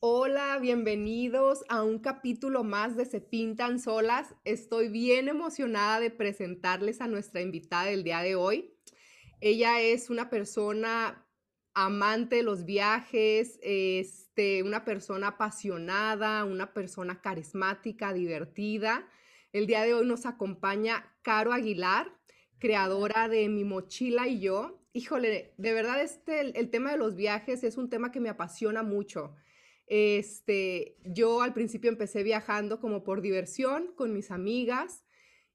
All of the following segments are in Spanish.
Hola, bienvenidos a un capítulo más de Se Pintan Solas. Estoy bien emocionada de presentarles a nuestra invitada del día de hoy. Ella es una persona amante de los viajes, este, una persona apasionada, una persona carismática, divertida. El día de hoy nos acompaña Caro Aguilar, creadora de Mi Mochila y yo. Híjole, de verdad este, el, el tema de los viajes es un tema que me apasiona mucho. Este, yo al principio empecé viajando como por diversión con mis amigas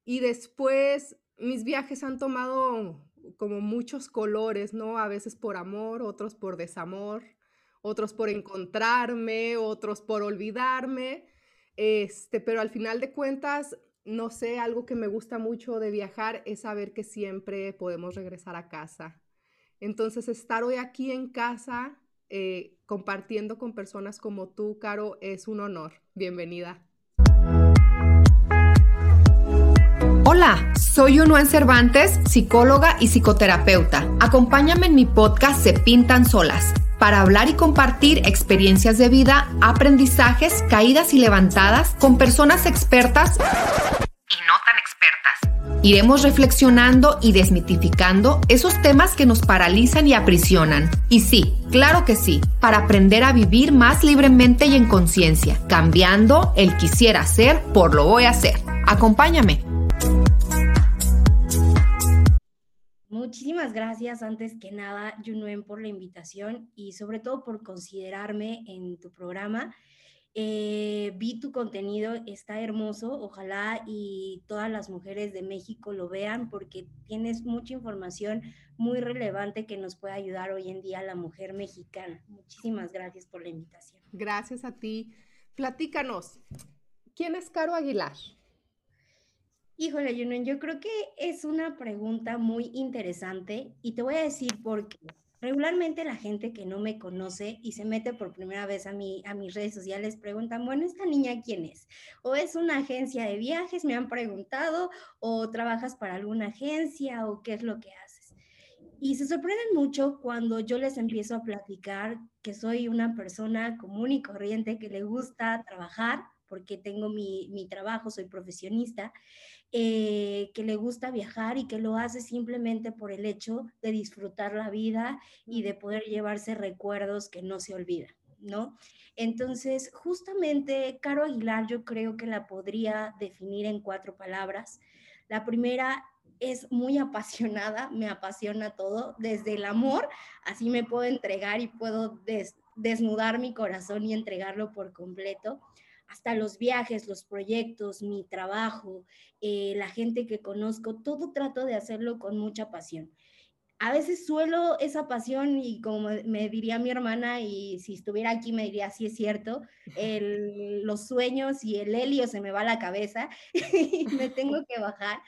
y después mis viajes han tomado como muchos colores, ¿no? A veces por amor, otros por desamor, otros por encontrarme, otros por olvidarme. Este, pero al final de cuentas, no sé, algo que me gusta mucho de viajar es saber que siempre podemos regresar a casa. Entonces, estar hoy aquí en casa eh, compartiendo con personas como tú, Caro, es un honor. Bienvenida. Hola, soy Unuan Cervantes, psicóloga y psicoterapeuta. Acompáñame en mi podcast Se Pintan Solas para hablar y compartir experiencias de vida, aprendizajes, caídas y levantadas con personas expertas Iremos reflexionando y desmitificando esos temas que nos paralizan y aprisionan. Y sí, claro que sí, para aprender a vivir más libremente y en conciencia, cambiando el quisiera ser por lo voy a hacer. Acompáñame. Muchísimas gracias antes que nada, Junuen, por la invitación y sobre todo por considerarme en tu programa. Eh, vi tu contenido, está hermoso, ojalá y todas las mujeres de México lo vean porque tienes mucha información muy relevante que nos puede ayudar hoy en día a la mujer mexicana. Muchísimas gracias por la invitación. Gracias a ti. Platícanos, ¿quién es Caro Aguilar? Híjole, Junen, yo creo que es una pregunta muy interesante y te voy a decir por qué. Regularmente la gente que no me conoce y se mete por primera vez a, mi, a mis redes sociales preguntan, bueno, ¿esta niña quién es? O es una agencia de viajes, me han preguntado, o trabajas para alguna agencia, o qué es lo que haces. Y se sorprenden mucho cuando yo les empiezo a platicar que soy una persona común y corriente que le gusta trabajar, porque tengo mi, mi trabajo, soy profesionista, eh, que le gusta viajar y que lo hace simplemente por el hecho de disfrutar la vida y de poder llevarse recuerdos que no se olvidan, ¿no? Entonces, justamente, Caro Aguilar yo creo que la podría definir en cuatro palabras. La primera es muy apasionada, me apasiona todo, desde el amor, así me puedo entregar y puedo desnudar mi corazón y entregarlo por completo hasta los viajes, los proyectos, mi trabajo, eh, la gente que conozco, todo trato de hacerlo con mucha pasión. A veces suelo esa pasión y como me diría mi hermana, y si estuviera aquí me diría, sí es cierto, los sueños y el helio se me va a la cabeza y me tengo que bajar.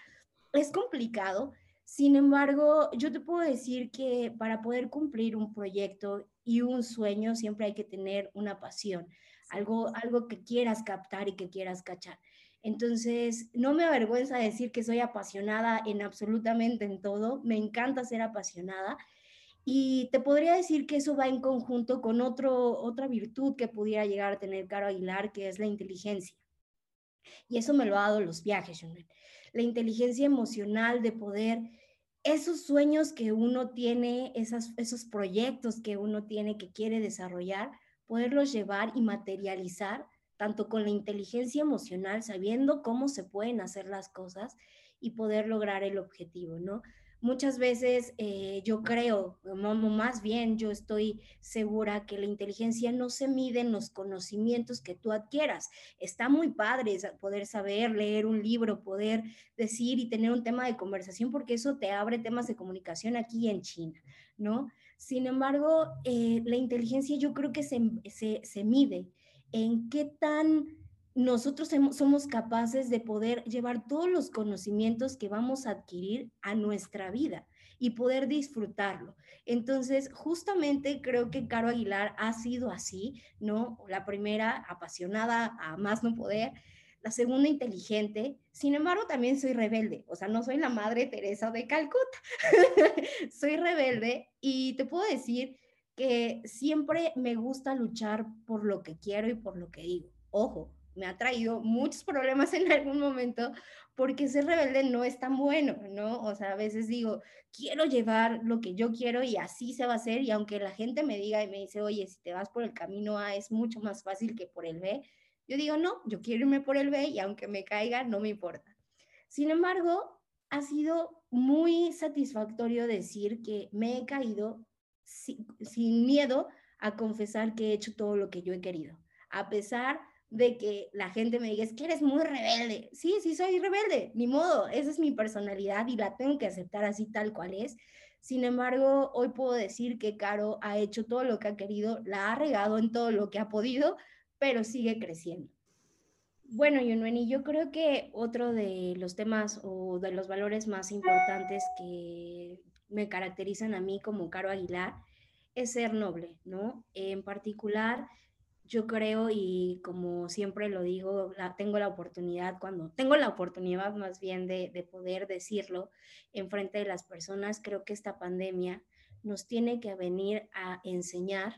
Es complicado, sin embargo, yo te puedo decir que para poder cumplir un proyecto y un sueño siempre hay que tener una pasión algo, algo que quieras captar y que quieras cachar. Entonces, no me avergüenza decir que soy apasionada en absolutamente en todo, me encanta ser apasionada y te podría decir que eso va en conjunto con otro, otra virtud que pudiera llegar a tener Caro Aguilar, que es la inteligencia. Y eso me lo ha dado los viajes, La inteligencia emocional de poder, esos sueños que uno tiene, esas, esos proyectos que uno tiene que quiere desarrollar, poderlos llevar y materializar, tanto con la inteligencia emocional, sabiendo cómo se pueden hacer las cosas y poder lograr el objetivo, ¿no? Muchas veces eh, yo creo, más bien yo estoy segura que la inteligencia no se mide en los conocimientos que tú adquieras. Está muy padre poder saber, leer un libro, poder decir y tener un tema de conversación, porque eso te abre temas de comunicación aquí en China, ¿no? Sin embargo, eh, la inteligencia yo creo que se, mide en qué tan nosotros somos capaces de poder llevar todos los conocimientos que vamos a adquirir a nuestra vida y poder disfrutarlo. Entonces, justamente creo que Caro Aguilar ha sido así, ¿no? La primera, apasionada a más no poder, la segunda inteligente, sin embargo también soy rebelde, o sea, no soy la madre Teresa de Calcuta, soy rebelde y te puedo decir que siempre me gusta luchar por lo que quiero y por lo que digo. Ojo, me ha traído muchos problemas en algún momento porque ser rebelde no es tan bueno, ¿no? O sea, a veces digo, quiero llevar lo que yo quiero y así se va a hacer y aunque la gente me diga y me dice, oye, si te vas por el camino A es mucho más fácil que por el B, yo digo, no, yo quiero irme por el B y aunque me caiga, no me importa. Sin embargo, ha sido muy satisfactorio decir que me he caído sin, miedo a confesar que he hecho todo lo que yo he querido, a pesar de que la gente me diga, es que eres muy rebelde. Sí, sí, soy rebelde, ni modo, esa es mi personalidad y la tengo que aceptar así tal cual es. Sin embargo, hoy puedo decir que Caro ha hecho todo lo que ha querido, la ha regado en todo lo que ha podido, pero sigue creciendo. Bueno, Yunweni, yo creo que otro de los temas o de los valores más importantes que me caracterizan a mí como Caro Aguilar es ser noble, ¿no? En particular, yo creo y como siempre lo digo, tengo la oportunidad, cuando tengo la oportunidad más bien de, poder decirlo en frente de las personas, creo que esta pandemia nos tiene que venir a enseñar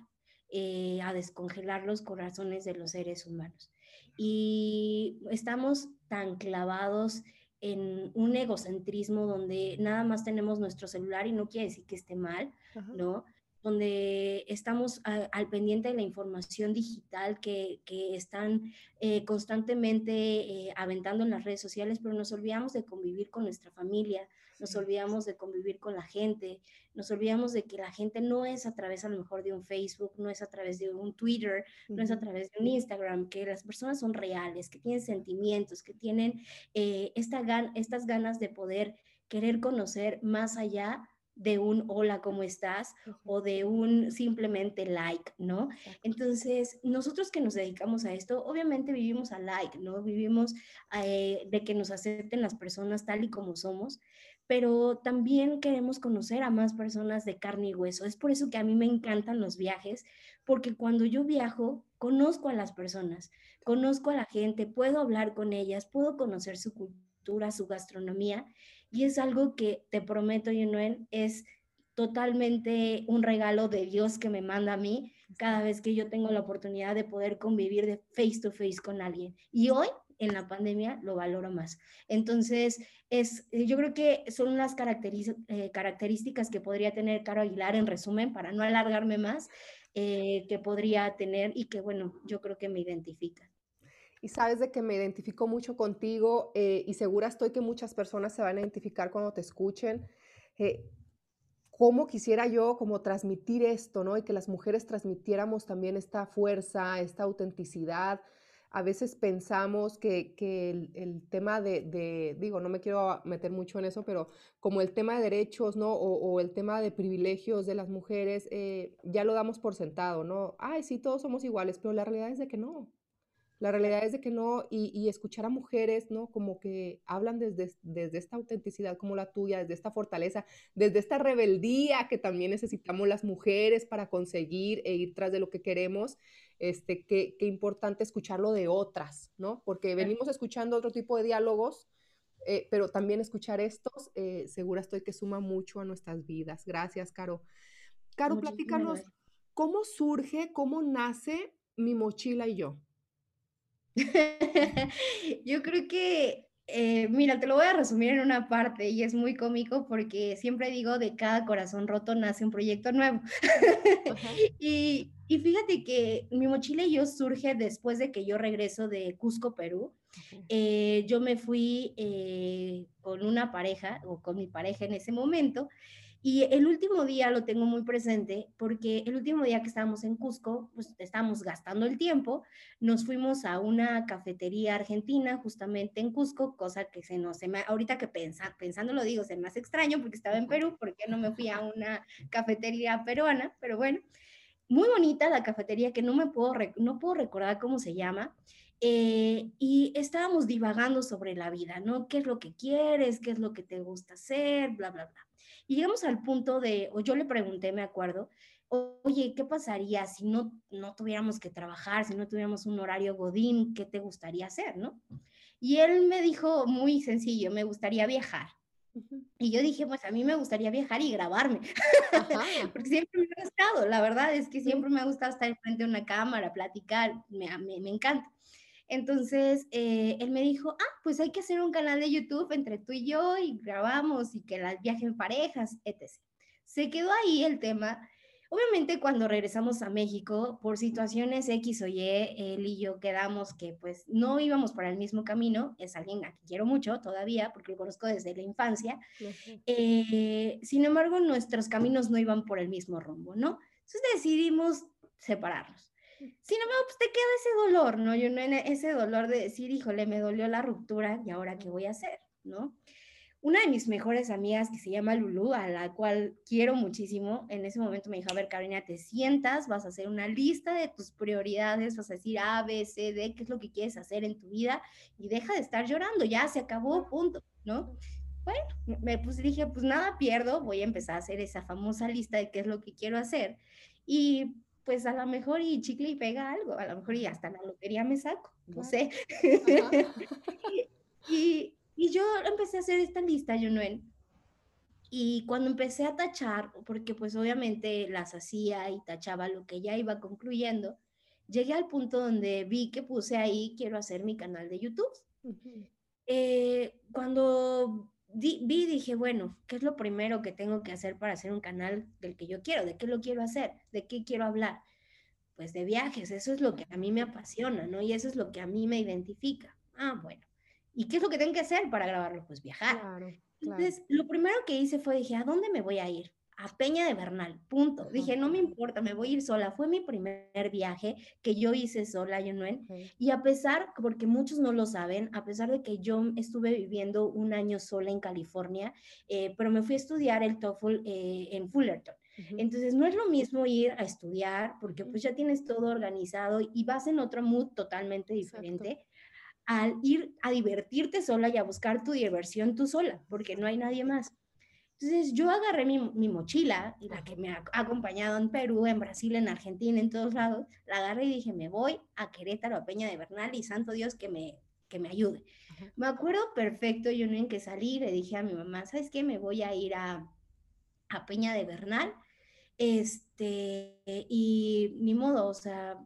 eh, a descongelar los corazones de los seres humanos. Y estamos tan clavados en un egocentrismo donde nada más tenemos nuestro celular y no quiere decir que esté mal, ¿no? Donde estamos al pendiente de la información digital que, están eh, constantemente eh, aventando en las redes sociales, pero nos olvidamos de convivir con nuestra familia, nos olvidamos de convivir con la gente, nos olvidamos de que la gente no es a través a lo mejor de un Facebook, no es a través de un Twitter, no es a través de un Instagram, que las personas son reales, que tienen sentimientos, que tienen eh, esta estas ganas de poder querer conocer más allá de un hola, ¿cómo estás? o de un simplemente like, ¿no? Entonces, nosotros que nos dedicamos a esto, obviamente vivimos a like, ¿no? Vivimos eh, de que nos acepten las personas tal y como somos, pero también queremos conocer a más personas de carne y hueso. Es por eso que a mí me encantan los viajes, porque cuando yo viajo, conozco a las personas, conozco a la gente, puedo hablar con ellas, puedo conocer su cultura, su gastronomía, y es algo que te prometo, Yunuen, es totalmente un regalo de Dios que me manda a mí cada vez que yo tengo la oportunidad de poder convivir de face to face con alguien. Y hoy en la pandemia lo valoro más. Entonces, es, yo creo que son las eh, características que podría tener Caro Aguilar en resumen, para no alargarme más, eh, que podría tener y que, bueno, yo creo que me identifica. Y sabes de que me identifico mucho contigo eh, y segura estoy que muchas personas se van a identificar cuando te escuchen. ¿Cómo quisiera yo como transmitir esto, ¿no? Y que las mujeres transmitiéramos también esta fuerza, esta autenticidad, a veces pensamos que, el, tema de, digo, no me quiero meter mucho en eso, pero como el tema de derechos, ¿no? O, el tema de privilegios de las mujeres, eh, ya lo damos por sentado, ¿no? Ay, sí, todos somos iguales, pero la realidad es de que no. La realidad es de que no, y, escuchar a mujeres, ¿no? Como que hablan desde, desde esta autenticidad como la tuya, desde esta fortaleza, desde esta rebeldía que también necesitamos las mujeres para conseguir e ir tras de lo que queremos este, qué, qué importante escucharlo de otras, ¿no? Porque venimos escuchando otro tipo de diálogos, eh, pero también escuchar estos, eh, segura estoy que suma mucho a nuestras vidas. Gracias, Caro. Caro, platícanos, ¿cómo surge, cómo nace mi mochila y yo? yo creo que, eh, mira, te lo voy a resumir en una parte y es muy cómico porque siempre digo, de cada corazón roto nace un proyecto nuevo. y, y fíjate que mi mochila y yo surge después de que yo regreso de Cusco, Perú. Eh, yo me fui eh, con una pareja o con mi pareja en ese momento y el último día lo tengo muy presente porque el último día que estábamos en Cusco, pues estábamos gastando el tiempo, nos fuimos a una cafetería argentina justamente en Cusco, cosa que se nos, se me, ahorita que pensa, pensando lo digo, se me hace extraño porque estaba en Perú, porque no me fui a una cafetería peruana, pero bueno muy bonita la cafetería que no me puedo, no puedo recordar cómo se llama. Eh, y estábamos divagando sobre la vida, ¿no? ¿Qué es lo que quieres? ¿Qué es lo que te gusta hacer? Bla, bla, bla. Y llegamos al punto de, o yo le pregunté, me acuerdo, oye, ¿qué pasaría si no, no tuviéramos que trabajar, si no tuviéramos un horario godín? ¿Qué te gustaría hacer, no? Y él me dijo muy sencillo, me gustaría viajar. Y yo dije, pues a mí me gustaría viajar y grabarme, porque siempre me ha gustado, la verdad es que siempre me ha gustado estar frente a una cámara, platicar, me, me, me encanta. Entonces, eh, él me dijo, ah, pues hay que hacer un canal de YouTube entre tú y yo y grabamos y que las viajen parejas, etc. Se quedó ahí el tema. Obviamente cuando regresamos a México, por situaciones X o Y, él y yo quedamos que pues no íbamos por el mismo camino, es alguien a quien quiero mucho todavía, porque lo conozco desde la infancia, eh, sin embargo nuestros caminos no iban por el mismo rumbo, ¿no? Entonces decidimos separarnos. Sin embargo, pues te queda ese dolor, ¿no? Yo no ese dolor de decir, híjole, me dolió la ruptura y ahora qué voy a hacer, ¿no? Una de mis mejores amigas que se llama Lulu, a la cual quiero muchísimo, en ese momento me dijo, a ver, Carolina, te sientas, vas a hacer una lista de tus prioridades, vas a decir A, B, C, D, qué es lo que quieres hacer en tu vida y deja de estar llorando, ya se acabó, punto, ¿no? Bueno, me pues dije, pues nada pierdo, voy a empezar a hacer esa famosa lista de qué es lo que quiero hacer. Y pues a lo mejor y chicle y pega algo, a lo mejor y hasta la lotería me saco, no sé. y, y, yo empecé a hacer esta lista, Junuel, y cuando empecé a tachar, porque pues obviamente las hacía y tachaba lo que ya iba concluyendo, llegué al punto donde vi que puse ahí, quiero hacer mi canal de YouTube. Eh, cuando vi, dije, bueno, ¿qué es lo primero que tengo que hacer para hacer un canal del que yo quiero? ¿De qué lo quiero hacer? ¿De qué quiero hablar? Pues de viajes, eso es lo que a mí me apasiona, ¿no? Y eso es lo que a mí me identifica. Ah, bueno. ¿Y qué es lo que tengo que hacer para grabarlo? Pues viajar. Entonces, lo primero que hice fue, dije, ¿a dónde me voy a ir? a Peña de Bernal, punto. Dije, no me importa, me voy a ir sola. Fue mi primer viaje que yo hice sola, yo no. Y a pesar, porque muchos no lo saben, a pesar de que yo estuve viviendo un año sola en California, eh, pero me fui a estudiar el TOEFL eh, en Fullerton. Entonces, no es lo mismo ir a estudiar, porque pues ya tienes todo organizado y vas en otro mood totalmente diferente. Al ir a divertirte sola y a buscar tu diversión tú sola, porque no hay nadie más. Entonces yo agarré mi, mi, mochila, la que me ha acompañado en Perú, en Brasil, en Argentina, en todos lados, la agarré y dije, me voy a Querétaro, a Peña de Bernal y santo Dios que me, que me ayude. Me acuerdo perfecto, yo no en que salí, le dije a mi mamá, ¿sabes qué? Me voy a ir a, a Peña de Bernal, este, y ni modo, o sea,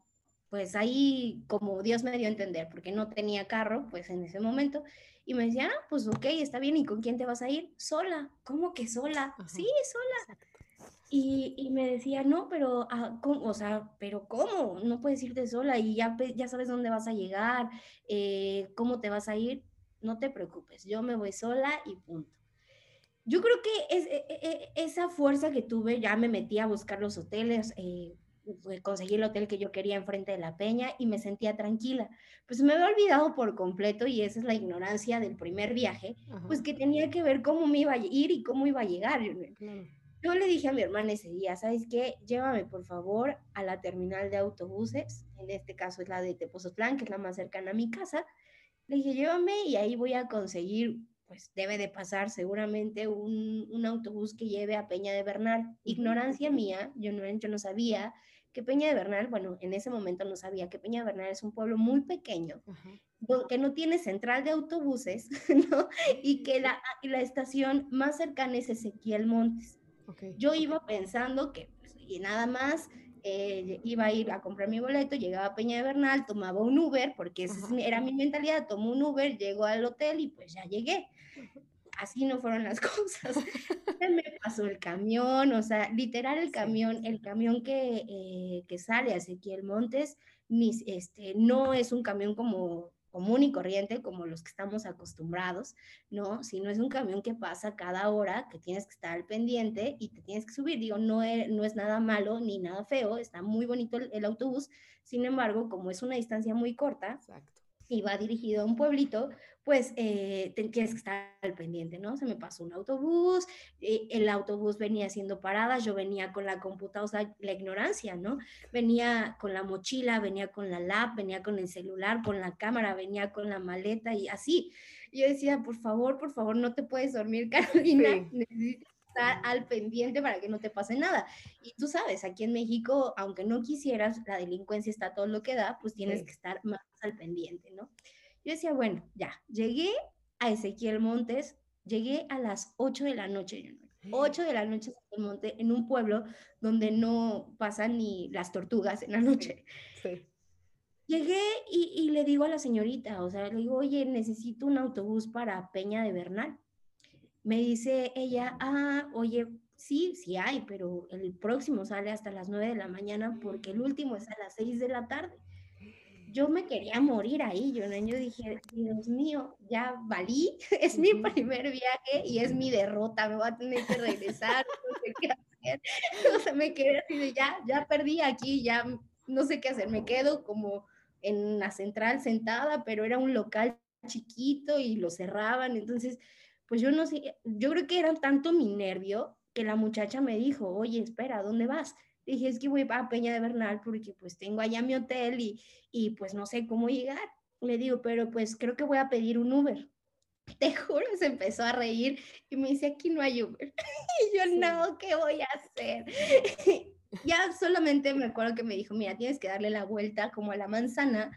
pues ahí como Dios me dio a entender, porque no tenía carro, pues en ese momento, y me decía, ah, pues ok, está bien, ¿y con quién te vas a ir? Sola. ¿Cómo que sola? Sí, sola. Y, y, me decía, no, pero, ah, ¿cómo? o sea, pero ¿cómo? No puedes irte sola y ya, ya sabes dónde vas a llegar, eh, cómo te vas a ir. No te preocupes, yo me voy sola y punto. Yo creo que es, e, e, e, esa fuerza que tuve, ya me metí a buscar los hoteles, eh, conseguí el hotel que yo quería enfrente de la peña y me sentía tranquila. Pues me había olvidado por completo y esa es la ignorancia del primer viaje, pues que tenía que ver cómo me iba a ir y cómo iba a llegar. Yo le dije a mi hermana ese día, ¿sabes qué? Llévame por favor a la terminal de autobuses, en este caso es la de Tepozotlán, que es la más cercana a mi casa. Le dije, llévame y ahí voy a conseguir pues debe de pasar seguramente un, un, autobús que lleve a Peña de Bernal. Ignorancia mía, yo no, yo no sabía que Peña de Bernal, bueno, en ese momento no sabía que Peña de Bernal es un pueblo muy pequeño, que no tiene central de autobuses, ¿no? Y que la, la estación más cercana es Ezequiel Montes. Yo iba pensando que, pues, y nada más, eh, iba a ir a comprar mi boleto, llegaba a Peña de Bernal, tomaba un Uber, porque esa era mi mentalidad, tomo un Uber, llego al hotel y pues ya llegué así no fueron las cosas. me pasó el camión, o sea, literal el camión, el camión que, eh, que sale a Ezequiel Montes, este, no es un camión como común y corriente como los que estamos acostumbrados, ¿no? Sino es un camión que pasa cada hora, que tienes que estar al pendiente y te tienes que subir. Digo, no es, no es nada malo ni nada feo, está muy bonito el, autobús, sin embargo, como es una distancia muy corta, Exacto y va dirigido a un pueblito, pues eh, tienes que estar al pendiente, ¿no? Se me pasó un autobús, eh, el autobús venía haciendo paradas, yo venía con la computadora, o sea, la ignorancia, ¿no? Venía con la mochila, venía con la lap, venía con el celular, con la cámara, venía con la maleta y así. Yo decía, por favor, por favor, no te puedes dormir, Carolina, estar al pendiente para que no te pase nada. Y tú sabes, aquí en México, aunque no quisieras, la delincuencia está todo lo que da, pues tienes que estar más al pendiente, ¿no? Yo decía, bueno, ya, llegué a Ezequiel Montes, Llegué a las 8 de la noche, 8 de la noche en monte, en un pueblo donde no pasan ni las tortugas en la noche. Sí. Llegué y, y, le digo a la señorita, o sea, le digo, oye, necesito un autobús para Peña de Bernal. Me dice ella, ah, oye, sí, sí hay, pero el próximo sale hasta las 9 de la mañana porque el último es a las 6 de la tarde. Yo me quería morir ahí, yo, yo dije, Dios mío, ya valí, es mi primer viaje y es mi derrota, me voy a tener que regresar, no sé qué hacer. O sea, me quedé así de ya, ya perdí aquí, ya no sé qué hacer, me quedo como en la central sentada, pero era un local chiquito y lo cerraban, entonces, pues yo no sé, yo creo que era tanto mi nervio que la muchacha me dijo, oye, espera, ¿dónde vas? Dije, es que voy a Peña de Bernal porque pues tengo allá mi hotel y, y pues no sé cómo llegar. Le digo, pero pues creo que voy a pedir un Uber. Te juro, se empezó a reír y me dice, aquí no hay Uber. y yo, no, ¿qué voy a hacer? ya solamente me acuerdo que me dijo, mira, tienes que darle la vuelta como a la manzana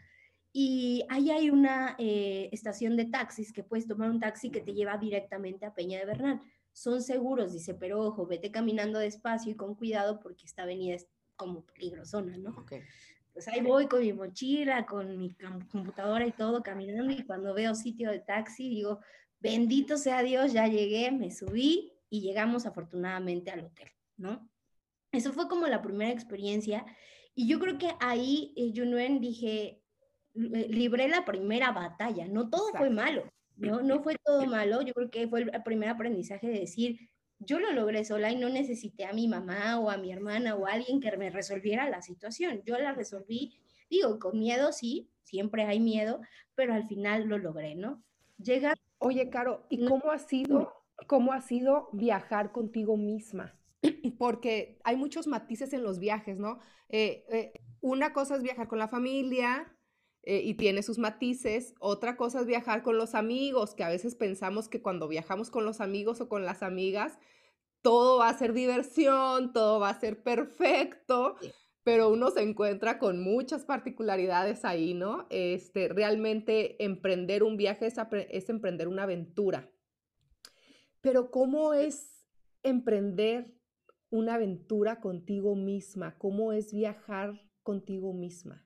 y ahí hay una eh, estación de taxis que puedes tomar un taxi que te lleva directamente a Peña de Bernal son seguros, dice, pero ojo, vete caminando despacio y con cuidado porque esta avenida es como peligrosona, ¿no? Okay. Pues ahí voy con mi mochila, con mi computadora y todo, caminando y cuando veo sitio de taxi digo, bendito sea Dios, ya llegué, me subí y llegamos afortunadamente al hotel, ¿no? Eso fue como la primera experiencia y yo creo que ahí, eh, Junuen, dije, libré la primera batalla, no todo fue malo, ¿no? No fue todo malo, yo creo que fue el primer aprendizaje de decir, yo lo logré sola y no necesité a mi mamá o a mi hermana o a alguien que me resolviera la situación. Yo la resolví, digo, con miedo, sí, siempre hay miedo, pero al final lo logré, ¿no? Llega... Oye, Caro, ¿y cómo ha sido, cómo ha sido viajar contigo misma? Porque hay muchos matices en los viajes, ¿no? Eh, eh, una cosa es viajar con la familia, eh, y tiene sus matices. Otra cosa es viajar con los amigos, que a veces pensamos que cuando viajamos con los amigos o con las amigas, todo va a ser diversión, todo va a ser perfecto, pero uno se encuentra con muchas particularidades ahí, ¿no? Este, realmente emprender un viaje es, es emprender una aventura. Pero ¿cómo es emprender una aventura contigo misma? ¿Cómo es viajar contigo misma?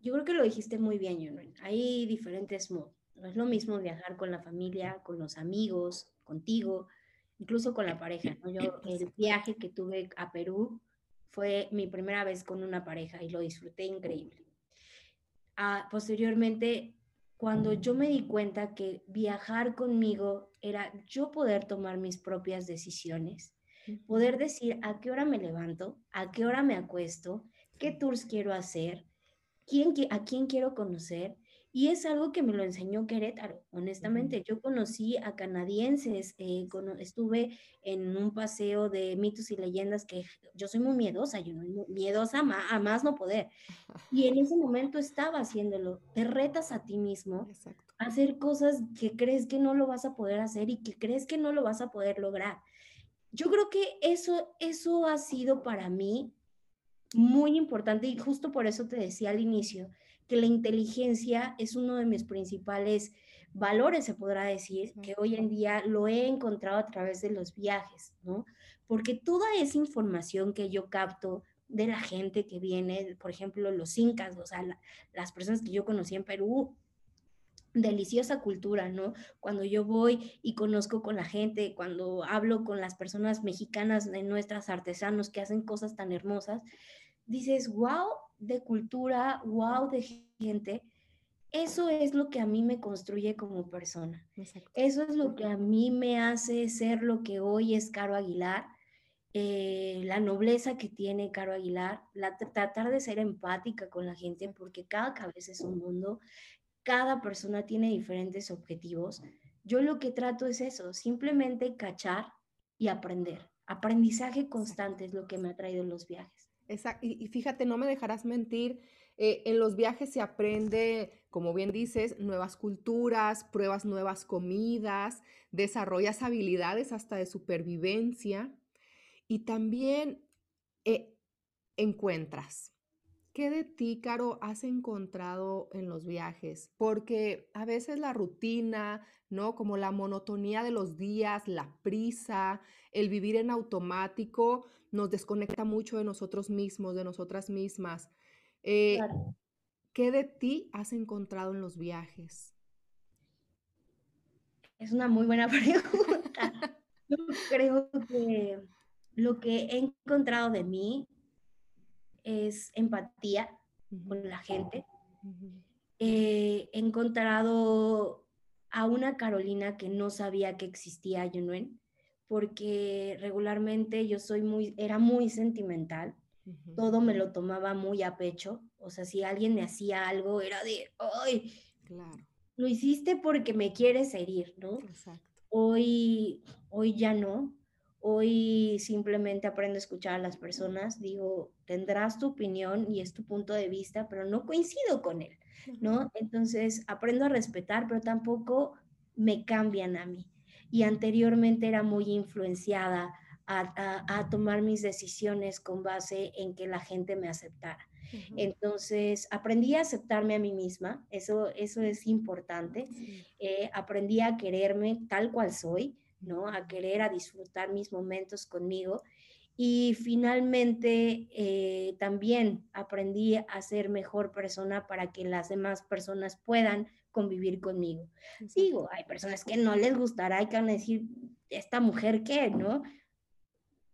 Yo creo que lo dijiste muy bien, Yunuen. Hay diferentes modos. No es lo mismo viajar con la familia, con los amigos, contigo, incluso con la pareja. Yo, el viaje que tuve a Perú fue mi primera vez con una pareja y lo disfruté increíble. Ah, posteriormente, cuando yo me di cuenta que viajar conmigo era yo poder tomar mis propias decisiones, poder decir a qué hora me levanto, a qué hora me acuesto, qué tours quiero hacer, a quién quiero conocer. Y es algo que me lo enseñó Querétaro, honestamente. Yo conocí a canadienses, eh, estuve en un paseo de mitos y leyendas que yo soy muy miedosa, yo no, miedosa a más no poder. Y en ese momento estaba haciéndolo. Te retas a ti mismo a hacer cosas que crees que no lo vas a poder hacer y que crees que no lo vas a poder lograr. Yo creo que eso, eso ha sido para mí muy importante y justo por eso te decía al inicio que la inteligencia es uno de mis principales valores, se podrá decir, que hoy en día lo he encontrado a través de los viajes, ¿no? Porque toda esa información que yo capto de la gente que viene, por ejemplo, los incas, o sea, las personas que yo conocí en Perú, deliciosa cultura, ¿no? Cuando yo voy y conozco con la gente, cuando hablo con las personas mexicanas de nuestras artesanos que hacen cosas tan hermosas, dices, wow, de cultura, wow, de gente. Eso es lo que a mí me construye como persona. Eso es lo que a mí me hace ser lo que hoy es Caro Aguilar, eh, la nobleza que tiene Caro Aguilar, la, tratar de ser empática con la gente, porque cada cabeza es un mundo, cada persona tiene diferentes objetivos. Yo lo que trato es eso, simplemente cachar y aprender. Aprendizaje constante es lo que me ha traído los viajes. Y, fíjate, no me dejarás mentir, eh, en los viajes se aprende, como bien dices, nuevas culturas, pruebas nuevas comidas, desarrollas habilidades hasta de supervivencia y también eh, encuentras, ¿Qué de ti, Caro, has encontrado en los viajes? Porque a veces la rutina, ¿no? Como la monotonía de los días, la prisa, el vivir en automático, nos desconecta mucho de nosotros mismos, de nosotras mismas. Eh, ¿Qué de ti has encontrado en los viajes? Es una muy buena pregunta. Yo creo que lo que he encontrado de mí es empatía con la gente. he encontrado a una Carolina que no sabía que existía Yunuen, porque regularmente yo soy muy, era muy sentimental, todo me lo tomaba muy a pecho, o sea, si alguien me hacía algo era de, ¡ay! Claro. Lo hiciste porque me quieres herir, ¿no? Hoy, hoy ya no, Hoy simplemente aprendo a escuchar a las personas, digo, tendrás tu opinión y es tu punto de vista, pero no coincido con él, ¿no? Entonces aprendo a respetar, pero tampoco me cambian a mí. Y anteriormente era muy influenciada a, tomar mis decisiones con base en que la gente me aceptara. Entonces, aprendí a aceptarme a mí misma, eso, eso es importante. Eh, aprendí a quererme tal cual soy, ¿no? A querer, a disfrutar mis momentos conmigo. Y finalmente eh, también aprendí a ser mejor persona para que las demás personas puedan convivir conmigo. Digo, hay personas que no les gustará y que van a decir, esta mujer qué, ¿no?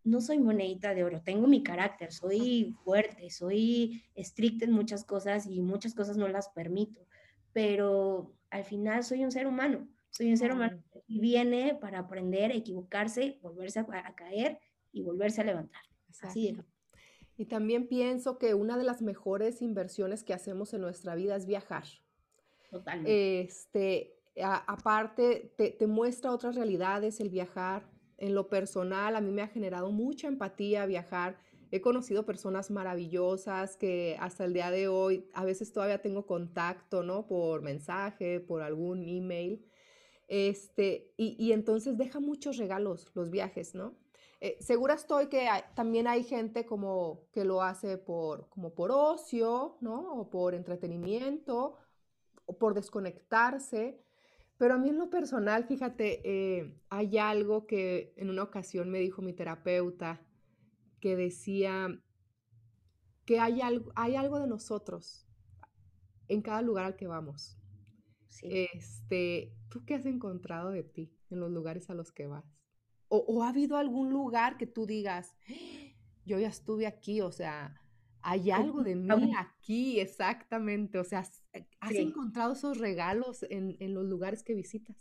No soy monedita de oro, tengo mi carácter, soy fuerte, soy estricta en muchas cosas y muchas cosas no las permito, pero al final soy un ser humano soy un ser humano y viene para aprender, equivocarse, volverse a, caer y volverse a levantar. Así Y también pienso que una de las mejores inversiones que hacemos en nuestra vida es viajar. Totalmente. Este, aparte, te, te, muestra otras realidades el viajar. En lo personal, a mí me ha generado mucha empatía viajar. He conocido personas maravillosas que hasta el día de hoy a veces todavía tengo contacto, ¿no? Por mensaje, por algún email. Este, y, entonces deja muchos regalos los viajes, ¿no? Eh, segura estoy que también hay gente como que lo hace por, como por ocio, ¿no? O por entretenimiento, o por desconectarse. Pero a mí en lo personal, fíjate, eh, hay algo que en una ocasión me dijo mi terapeuta, que decía que hay algo, hay algo de nosotros en cada lugar al que vamos. Este, ¿tú qué has encontrado de ti en los lugares a los que vas? ¿O, ha habido algún lugar que tú digas, yo ya estuve aquí, o sea, hay algo de mí aquí, exactamente, o sea, ¿has, encontrado esos regalos en, en los lugares que visitas?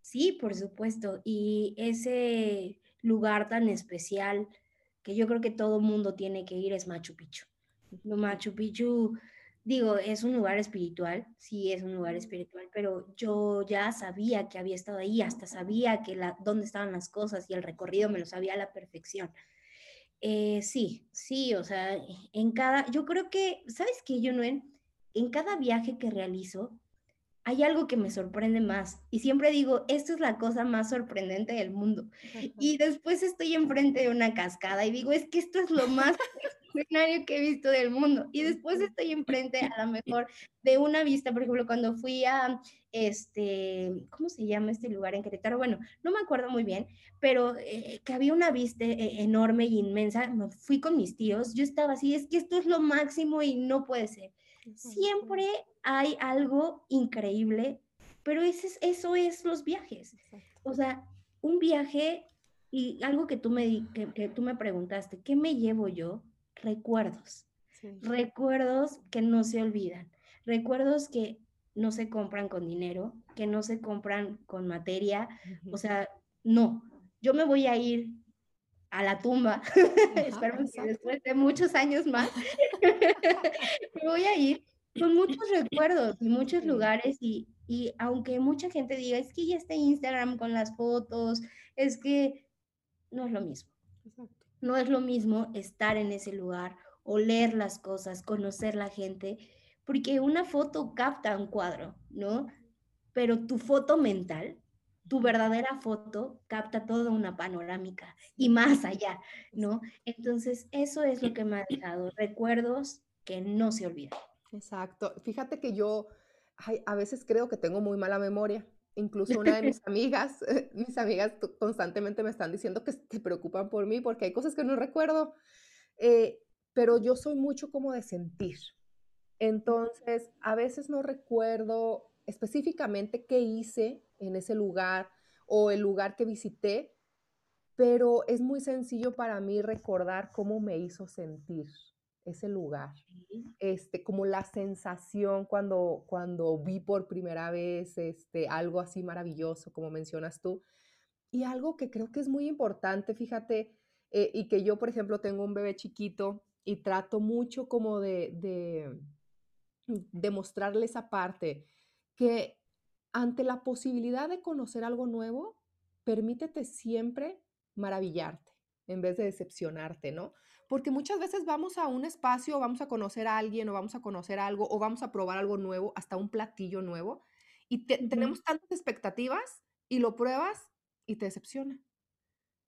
Sí, por supuesto, y ese lugar tan especial que yo creo que todo mundo tiene que ir es Machu Picchu. Machu Picchu digo, es un lugar espiritual, sí es un lugar espiritual, pero yo ya sabía que había estado ahí, hasta sabía que la, dónde estaban las cosas y el recorrido me lo sabía a la perfección. Eh, sí, sí, o sea, en cada, yo creo que, ¿sabes qué, no en cada viaje que realizo, hay algo que me sorprende más y siempre digo, esto es la cosa más sorprendente del mundo. Y después estoy enfrente de una cascada y digo, es que esto es lo más extraordinario que he visto del mundo. Y después estoy enfrente a lo mejor de una vista, por ejemplo, cuando fui a este, ¿cómo se llama este lugar en Querétaro? Bueno, no me acuerdo muy bien, pero eh, que había una vista eh, enorme e inmensa. fui con mis tíos, yo estaba así, es que esto es lo máximo y no puede ser. Siempre hay algo increíble, pero ese es, eso es los viajes. O sea, un viaje y algo que tú me, que, tú me preguntaste, ¿qué me llevo yo? Recuerdos. Recuerdos que no se olvidan. Recuerdos que no se compran con dinero, que no se compran con materia. O sea, no. Yo me voy a ir a la tumba, espero que después de muchos años más, me voy a ir. Con muchos recuerdos y muchos lugares y, y aunque mucha gente diga, es que ya está Instagram con las fotos, es que no es lo mismo. No es lo mismo estar en ese lugar, oler las cosas, conocer la gente, porque una foto capta un cuadro, ¿no? Pero tu foto mental tu verdadera foto capta toda una panorámica y más allá, ¿no? Entonces, eso es lo que me ha dejado, recuerdos que no se olvida. Exacto. Fíjate que yo a veces creo que tengo muy mala memoria. Incluso una de mis amigas, mis amigas constantemente me están diciendo que se preocupan por mí porque hay cosas que no recuerdo. Eh, pero yo soy mucho como de sentir. Entonces, a veces no recuerdo específicamente qué hice en ese lugar o el lugar que visité, pero es muy sencillo para mí recordar cómo me hizo sentir ese lugar. Este, como la sensación cuando, cuando vi por primera vez este, algo así maravilloso, como mencionas tú. Y algo que creo que es muy importante, fíjate, eh, y que yo, por ejemplo, tengo un bebé chiquito y trato mucho como de, de, de mostrarle esa parte, que ante la posibilidad de conocer algo nuevo, permítete siempre maravillarte en vez de decepcionarte, ¿no? Porque muchas veces vamos a un espacio, vamos a conocer a alguien o vamos a conocer algo o vamos a probar algo nuevo, hasta un platillo nuevo, y tenemos tantas expectativas y lo pruebas y te decepciona.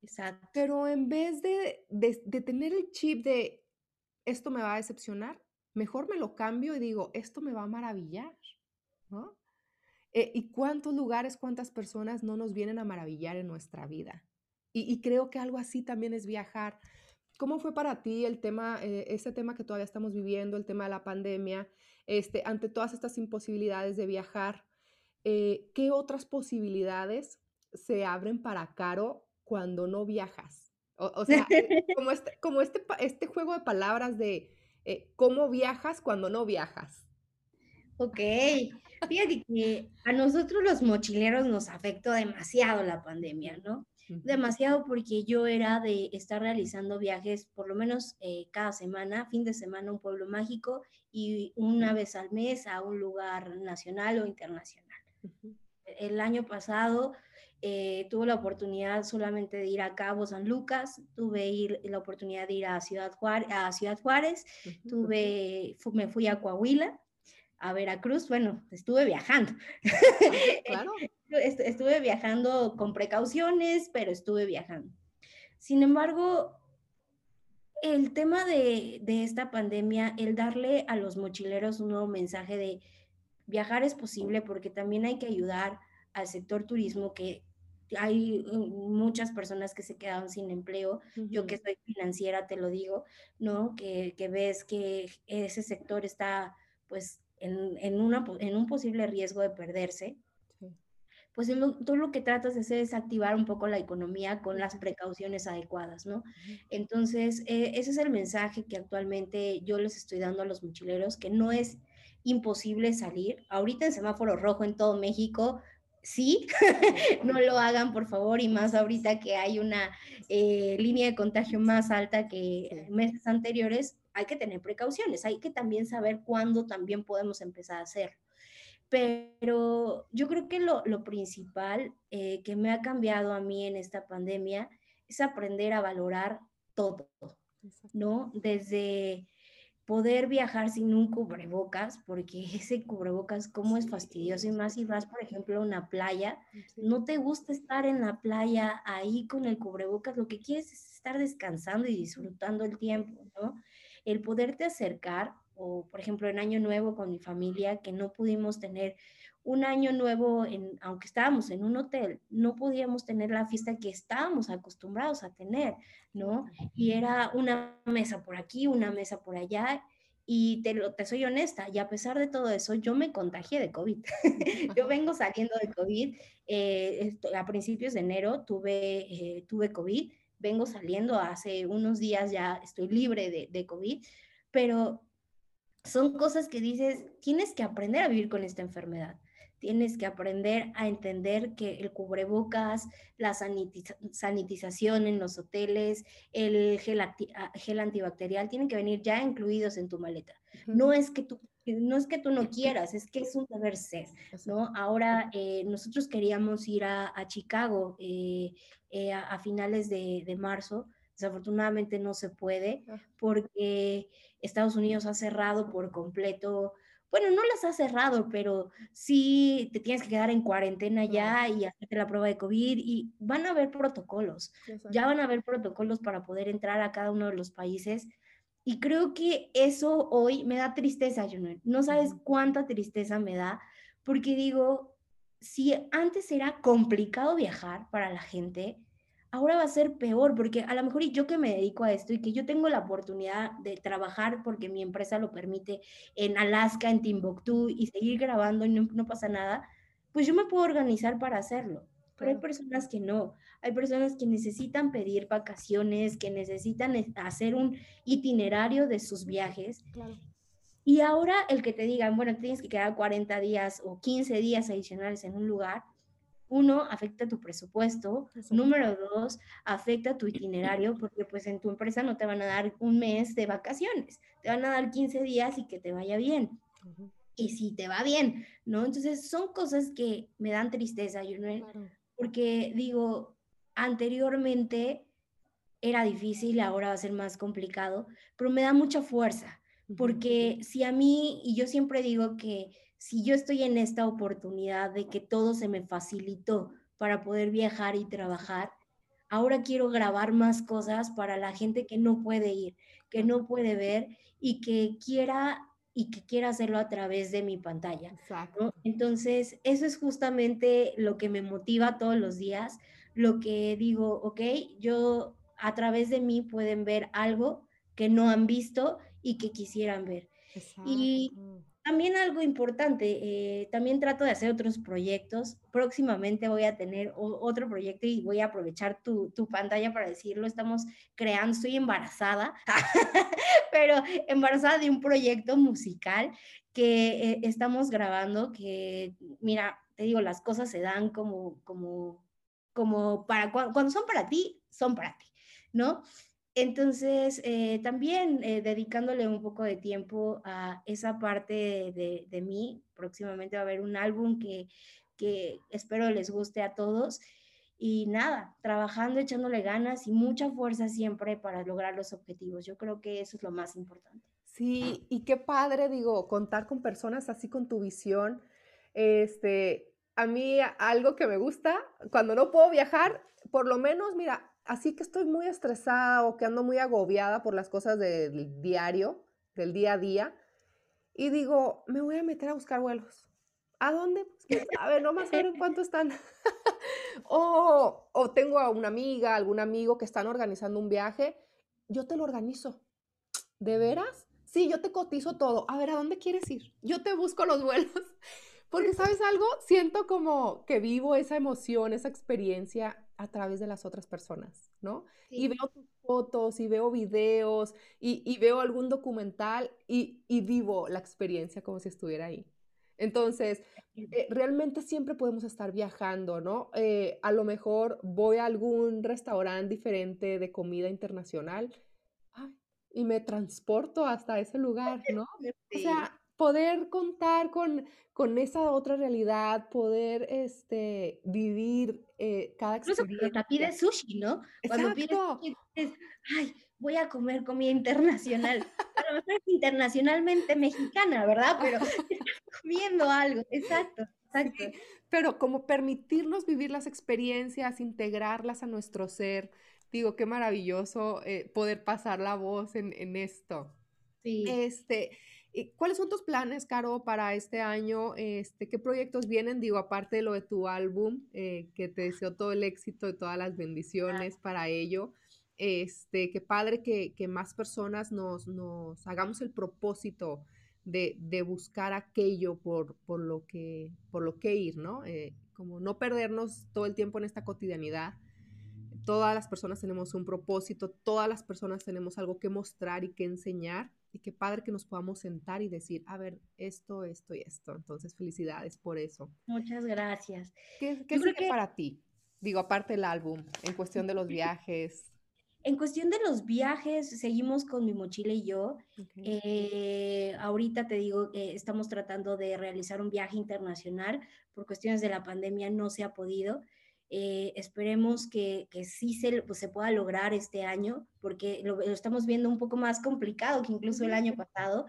Exacto. Pero en vez de, de, tener el chip de esto me va a decepcionar, mejor me lo cambio y digo, esto me va a maravillar, ¿no? Eh, ¿Y cuántos lugares, cuántas personas no nos vienen a maravillar en nuestra vida? Y, creo que algo así también es viajar. ¿Cómo fue para ti el tema, eh, ese tema que todavía estamos viviendo, el tema de la pandemia, este, ante todas estas imposibilidades de viajar? Eh, ¿Qué otras posibilidades se abren para Caro cuando no viajas? O, sea, eh, como, este, como este, este juego de palabras de cómo viajas cuando no viajas. Ok, fíjate que a nosotros los mochileros nos afectó demasiado la pandemia, ¿no? demasiado porque yo era de estar realizando viajes por lo menos eh, cada semana, fin de semana a un pueblo mágico y una vez al mes a un lugar nacional o internacional. El año pasado eh, tuve la oportunidad solamente de ir a Cabo San Lucas, tuve ir, la oportunidad de ir a Ciudad Juárez, a Ciudad Juárez tuve, me fui a Coahuila, a Veracruz, bueno, estuve viajando. Claro. estuve viajando con precauciones, pero estuve viajando. Sin embargo, el tema de, esta pandemia, el darle a los mochileros un nuevo mensaje de viajar es posible porque también hay que ayudar al sector turismo que hay muchas personas que se quedaron sin empleo. Yo que soy financiera te lo digo, ¿no? Que, que ves que ese sector está pues en, una, en un posible riesgo de perderse, pues tú lo que tratas de hacer es activar un poco la economía con las precauciones adecuadas, ¿no? Entonces, eh, ese es el mensaje que actualmente yo les estoy dando a los mochileros, que no es imposible salir. Ahorita en semáforo rojo en todo México, sí, no lo hagan por favor, y más ahorita que hay una eh, línea de contagio más alta que meses anteriores, hay que tener precauciones, hay que también saber cuándo también podemos empezar a hacerlo. Pero yo creo que lo, principal eh, que me ha cambiado a mí en esta pandemia es aprender a valorar todo, ¿no? Desde poder viajar sin un cubrebocas, porque ese cubrebocas, cómo es fastidioso, y más si vas, por ejemplo, a una playa, no te gusta estar en la playa ahí con el cubrebocas, lo que quieres es estar descansando y disfrutando el tiempo, ¿no? El poderte acercar, o por ejemplo en Año Nuevo con mi familia, que no pudimos tener un año nuevo, en, aunque estábamos en un hotel, no podíamos tener la fiesta que estábamos acostumbrados a tener, ¿no? Y era una mesa por aquí, una mesa por allá, y te, lo, te soy honesta, y a pesar de todo eso, yo me contagié de COVID. yo vengo saliendo de COVID, eh, a principios de enero tuve, eh, tuve COVID, vengo saliendo hace unos días, ya estoy libre de, de COVID, pero son cosas que dices, tienes que aprender a vivir con esta enfermedad tienes que aprender a entender que el cubrebocas, la sanitización en los hoteles, el gel, gel, antibacterial tienen que venir ya incluidos en tu maleta. No es que tú no es que tú no quieras, es que es un deber ser, ¿no? Ahora eh, nosotros queríamos ir a, Chicago eh, eh, a, finales de, marzo, desafortunadamente no se puede ah. porque Estados Unidos ha cerrado por completo, bueno, no las ha cerrado, pero sí te tienes que quedar en cuarentena ya y hacerte la prueba de COVID y van a haber protocolos, ya van a haber protocolos para poder entrar a cada uno de los países Y creo que eso hoy me da tristeza, Junel. No sabes cuánta tristeza me da, porque digo, si antes era complicado viajar para la gente, ahora va a ser peor, porque a lo mejor y yo que me dedico a esto y que yo tengo la oportunidad de trabajar porque mi empresa lo permite en Alaska, en Timbuktu y seguir grabando y no, pasa nada, pues yo me puedo organizar para hacerlo. Pero hay personas que no, hay personas que necesitan pedir vacaciones, que necesitan hacer un itinerario de sus viajes. Y ahora el que te digan, bueno, tienes que quedar 40 días o 15 días adicionales en un lugar, uno, afecta tu presupuesto. Número dos, afecta tu itinerario porque pues en tu empresa no te van a dar un mes de vacaciones, te van a dar 15 días y que te vaya bien. Y si te va bien, ¿no? Entonces son cosas que me dan tristeza, yo no, porque digo, anteriormente era difícil, ahora va a ser más complicado, pero me da mucha fuerza, porque si a mí, y yo siempre digo que si yo estoy en esta oportunidad de que todo se me facilitó para poder viajar y trabajar, ahora quiero grabar más cosas para la gente que no puede ir, que no puede ver y que quiera y que quiera hacerlo a través de mi pantalla. Entonces, eso es justamente lo que me motiva todos los días, lo que digo, ok, yo a través de mí pueden ver algo que no han visto y que quisieran ver. Y también algo importante, eh, también trato de hacer otros proyectos. Próximamente voy a tener otro proyecto y voy a aprovechar tu, tu, pantalla para decirlo. Estamos creando, estoy embarazada, pero embarazada de un proyecto musical que eh, estamos grabando, que mira, te digo, las cosas se dan como, como, como para, cuando son para ti, son para ti, ¿no? Entonces, eh, también eh, dedicándole un poco de tiempo a esa parte de, mí, próximamente va a haber un álbum que, que, espero les guste a todos. Y nada, trabajando, echándole ganas y mucha fuerza siempre para lograr los objetivos. Yo creo que eso es lo más importante. Sí, y qué padre, digo, contar con personas así con tu visión. Este, a mí algo que me gusta, cuando no puedo viajar, por lo menos, mira, así que estoy muy estresada o que ando muy agobiada por las cosas del diario, del día a día, y digo, me voy a meter a buscar vuelos. ¿A dónde? Pues a ver, no más ver en cuánto están. o, o tengo a una amiga, algún amigo que están organizando un viaje, yo te lo organizo. ¿De veras? Sí, yo te cotizo todo. A ver, ¿a dónde quieres ir? Yo te busco los vuelos. Porque, ¿sabes algo? Siento como que vivo esa emoción, esa experiencia a través de las otras personas, ¿no? Y veo tus fotos y veo videos y, veo algún documental y, vivo la experiencia como si estuviera ahí. Entonces, eh, realmente siempre podemos estar viajando, ¿no? Eh, a lo mejor voy a algún restaurante diferente de comida internacional y me transporto hasta ese lugar, ¿no? O sea, poder contar con, con esa otra realidad, poder este, vivir eh, cada experiencia. Incluso cuando pides sushi, ¿no? Cuando pides dices, ay, voy a comer comida internacional. A lo mejor es internacionalmente mexicana, ¿verdad? Pero estás comiendo algo, exacto. Exacto. pero como permitirnos vivir las experiencias, integrarlas a nuestro ser, digo, qué maravilloso eh, poder pasar la voz en, en esto. Sí. Este, ¿Cuáles son tus planes, Caro, para este año? Este, ¿Qué proyectos vienen? Digo, aparte de lo de tu álbum, eh, que te deseo todo el éxito y todas las bendiciones para ello. Este, qué padre que, más personas nos, nos, hagamos el propósito de, buscar aquello por, por, lo que, por lo que ir, ¿no? Eh, como no perdernos todo el tiempo en esta cotidianidad. Todas las personas tenemos un propósito, todas las personas tenemos algo que mostrar y que enseñar y qué padre que nos podamos sentar y decir, a ver, esto, esto y esto. Entonces, felicidades por eso. Muchas gracias. ¿Qué, qué que... para ti? Digo, aparte del álbum, en cuestión de los viajes. En cuestión de los viajes, seguimos con mi mochila y yo. Eh, ahorita te digo que estamos tratando de realizar un viaje internacional. Por cuestiones de la pandemia no se ha podido. Eh, esperemos que, que sí se, pues, se pueda lograr este año, porque lo, estamos viendo un poco más complicado que incluso el año pasado.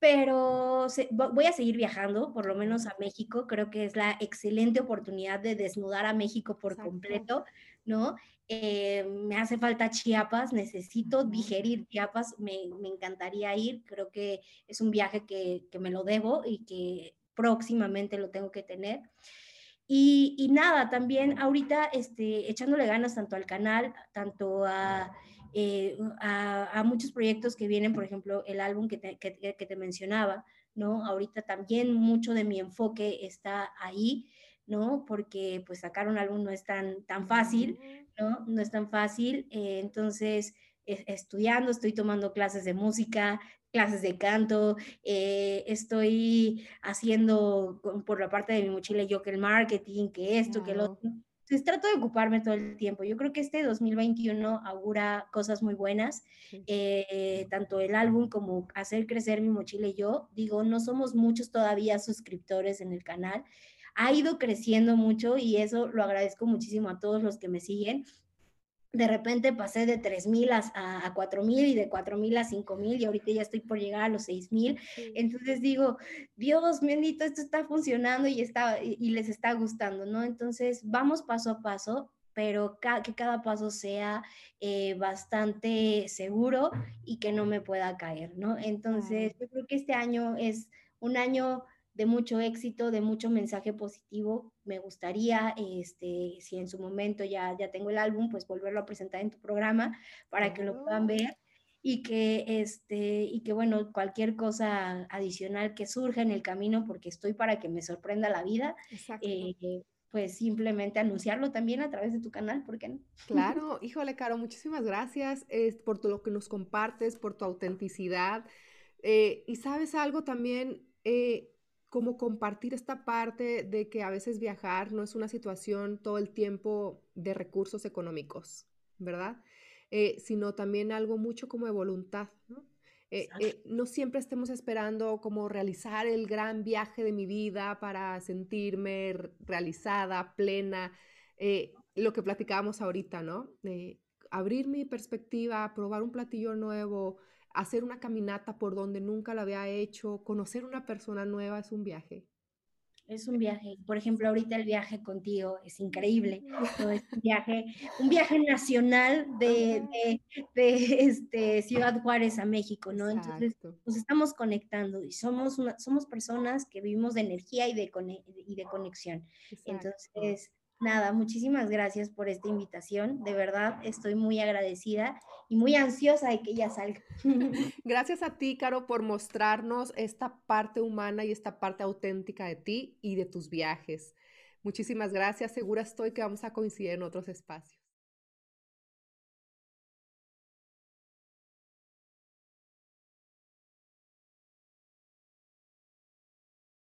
Pero voy a seguir viajando, por lo menos a México. Creo que es la excelente oportunidad de desnudar a México por completo, ¿no? Eh, me hace falta Chiapas, necesito digerir Chiapas, me, encantaría ir, creo que es un viaje que, me lo debo y que próximamente lo tengo que tener. Y, nada, también ahorita este, echándole ganas tanto al canal, tanto a, eh, a, muchos proyectos que vienen, por ejemplo, el álbum que te, que te mencionaba, ¿no? Ahorita también mucho de mi enfoque está ahí. ¿no? Porque pues sacar un álbum no es tan, tan fácil, ¿no? No es tan fácil. Eh, entonces, estudiando, estoy tomando clases de música, clases de canto, eh, estoy haciendo por la parte de mi mochila yo que el marketing, que esto, que lo otro. Entonces trato de ocuparme todo el tiempo. Yo creo que este 2021 augura cosas muy buenas, eh, tanto el álbum como hacer crecer mi mochila y yo. Digo, no somos muchos todavía suscriptores en el canal, ha ido creciendo mucho y eso lo agradezco muchísimo a todos los que me siguen. De repente pasé de 3.000 a, a 4.000 y de 4.000 a 5.000 y ahorita ya estoy por llegar a los 6.000. Entonces digo, Dios bendito, esto está funcionando y, está, y, les está gustando, ¿no? Entonces vamos paso a paso, pero que cada paso sea eh, bastante seguro y que no me pueda caer, ¿no? Entonces, yo creo que este año es un año de mucho éxito, de mucho mensaje positivo. Me gustaría, este, si en su momento ya, ya tengo el álbum, pues volverlo a presentar en tu programa para que lo puedan ver y que, este, y que, bueno, cualquier cosa adicional que surja en el camino, porque estoy para que me sorprenda la vida, eh, pues simplemente anunciarlo también a través de tu canal, ¿por qué no? Claro, híjole, Caro, muchísimas gracias por todo lo que nos compartes, por tu autenticidad. Eh, y sabes algo también, eh, como compartir esta parte de que a veces viajar no es una situación todo el tiempo de recursos económicos, ¿verdad? Eh, sino también algo mucho como de voluntad, ¿no? Eh, eh, no siempre estemos esperando como realizar el gran viaje de mi vida para sentirme realizada, plena, lo que platicábamos ahorita, ¿no? abrir mi perspectiva, probar un platillo nuevo, hacer una caminata por donde nunca la había hecho, conocer una persona nueva es un viaje. Es un viaje. Por ejemplo, ahorita el viaje contigo es increíble. Es un viaje, un viaje nacional de, de, este, Ciudad Juárez a México, ¿no? Entonces nos estamos conectando y somos, somos personas que vivimos de energía y de, y de conexión. Entonces, Nada, muchísimas gracias por esta invitación. De verdad, estoy muy agradecida y muy ansiosa de que ella salga. Gracias a ti, Caro, por mostrarnos esta parte humana y esta parte auténtica de ti y de tus viajes. Muchísimas gracias. Segura estoy que vamos a coincidir en otros espacios.